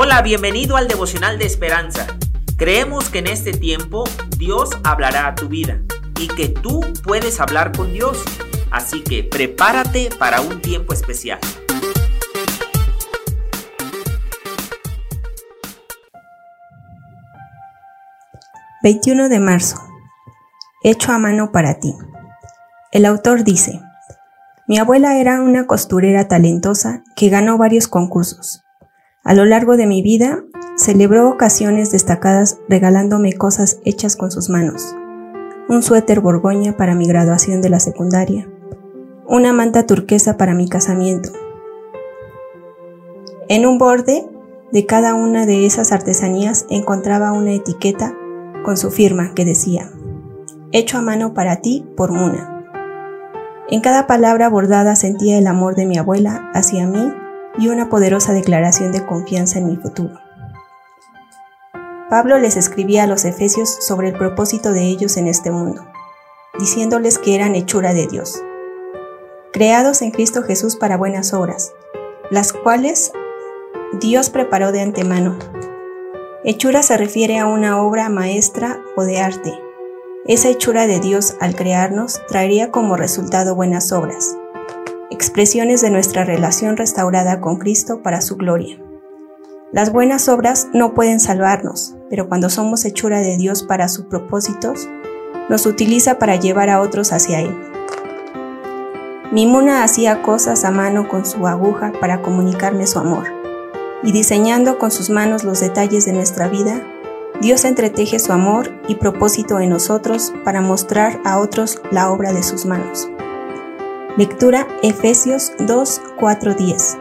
Hola, bienvenido al devocional de esperanza. Creemos que en este tiempo Dios hablará a tu vida y que tú puedes hablar con Dios. Así que prepárate para un tiempo especial. ...21 de marzo... ...hecho a mano para ti... ...el autor dice... ...mi abuela era una costurera talentosa... ...que ganó varios concursos... A lo largo de mi vida, celebró ocasiones destacadas regalándome cosas hechas con sus manos. Un suéter borgoña para mi graduación de la secundaria. Una manta turquesa para mi casamiento. En un borde de cada una de esas artesanías encontraba una etiqueta con su firma que decía, hecho a mano para ti por Muna. En cada palabra bordada sentía el amor de mi abuela hacia mí y una poderosa declaración de confianza en mi futuro. Pablo les escribía a los efesios sobre el propósito de ellos en este mundo, diciéndoles que eran hechura de Dios, creados en Cristo Jesús para buenas obras, las cuales Dios preparó de antemano. Hechura se refiere a una obra maestra o de arte. Esa hechura de Dios al crearnos traería como resultado buenas obras, expresiones de nuestra relación restaurada con Cristo para su gloria. Las buenas obras no pueden salvarnos, pero cuando somos hechura de Dios para sus propósitos, nos utiliza para llevar a otros hacia Él. Mimuna hacía cosas a mano con su aguja para comunicarme su amor, y diseñando con sus manos los detalles de nuestra vida, Dios entreteje su amor y propósito en nosotros para mostrar a otros la obra de sus manos. Lectura Efesios 2, 4, 10.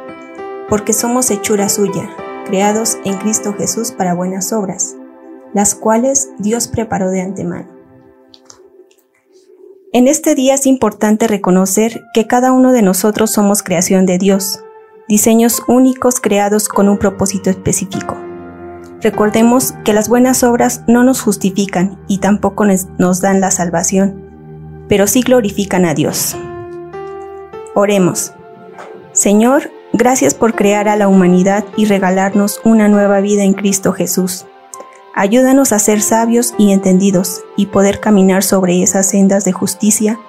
Porque somos hechura suya, creados en Cristo Jesús para buenas obras, las cuales Dios preparó de antemano. En este día es importante reconocer que cada uno de nosotros somos creación de Dios, diseños únicos creados con un propósito específico. Recordemos que las buenas obras no nos justifican y tampoco nos dan la salvación, pero sí glorifican a Dios. Oremos. Señor, gracias por crear a la humanidad y regalarnos una nueva vida en Cristo Jesús. Ayúdanos a ser sabios y entendidos y poder caminar sobre esas sendas de justicia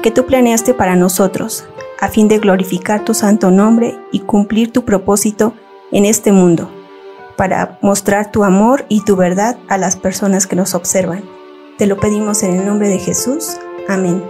que tú planeaste para nosotros, a fin de glorificar tu santo nombre y cumplir tu propósito en este mundo, para mostrar tu amor y tu verdad a las personas que nos observan. Te lo pedimos en el nombre de Jesús. Amén.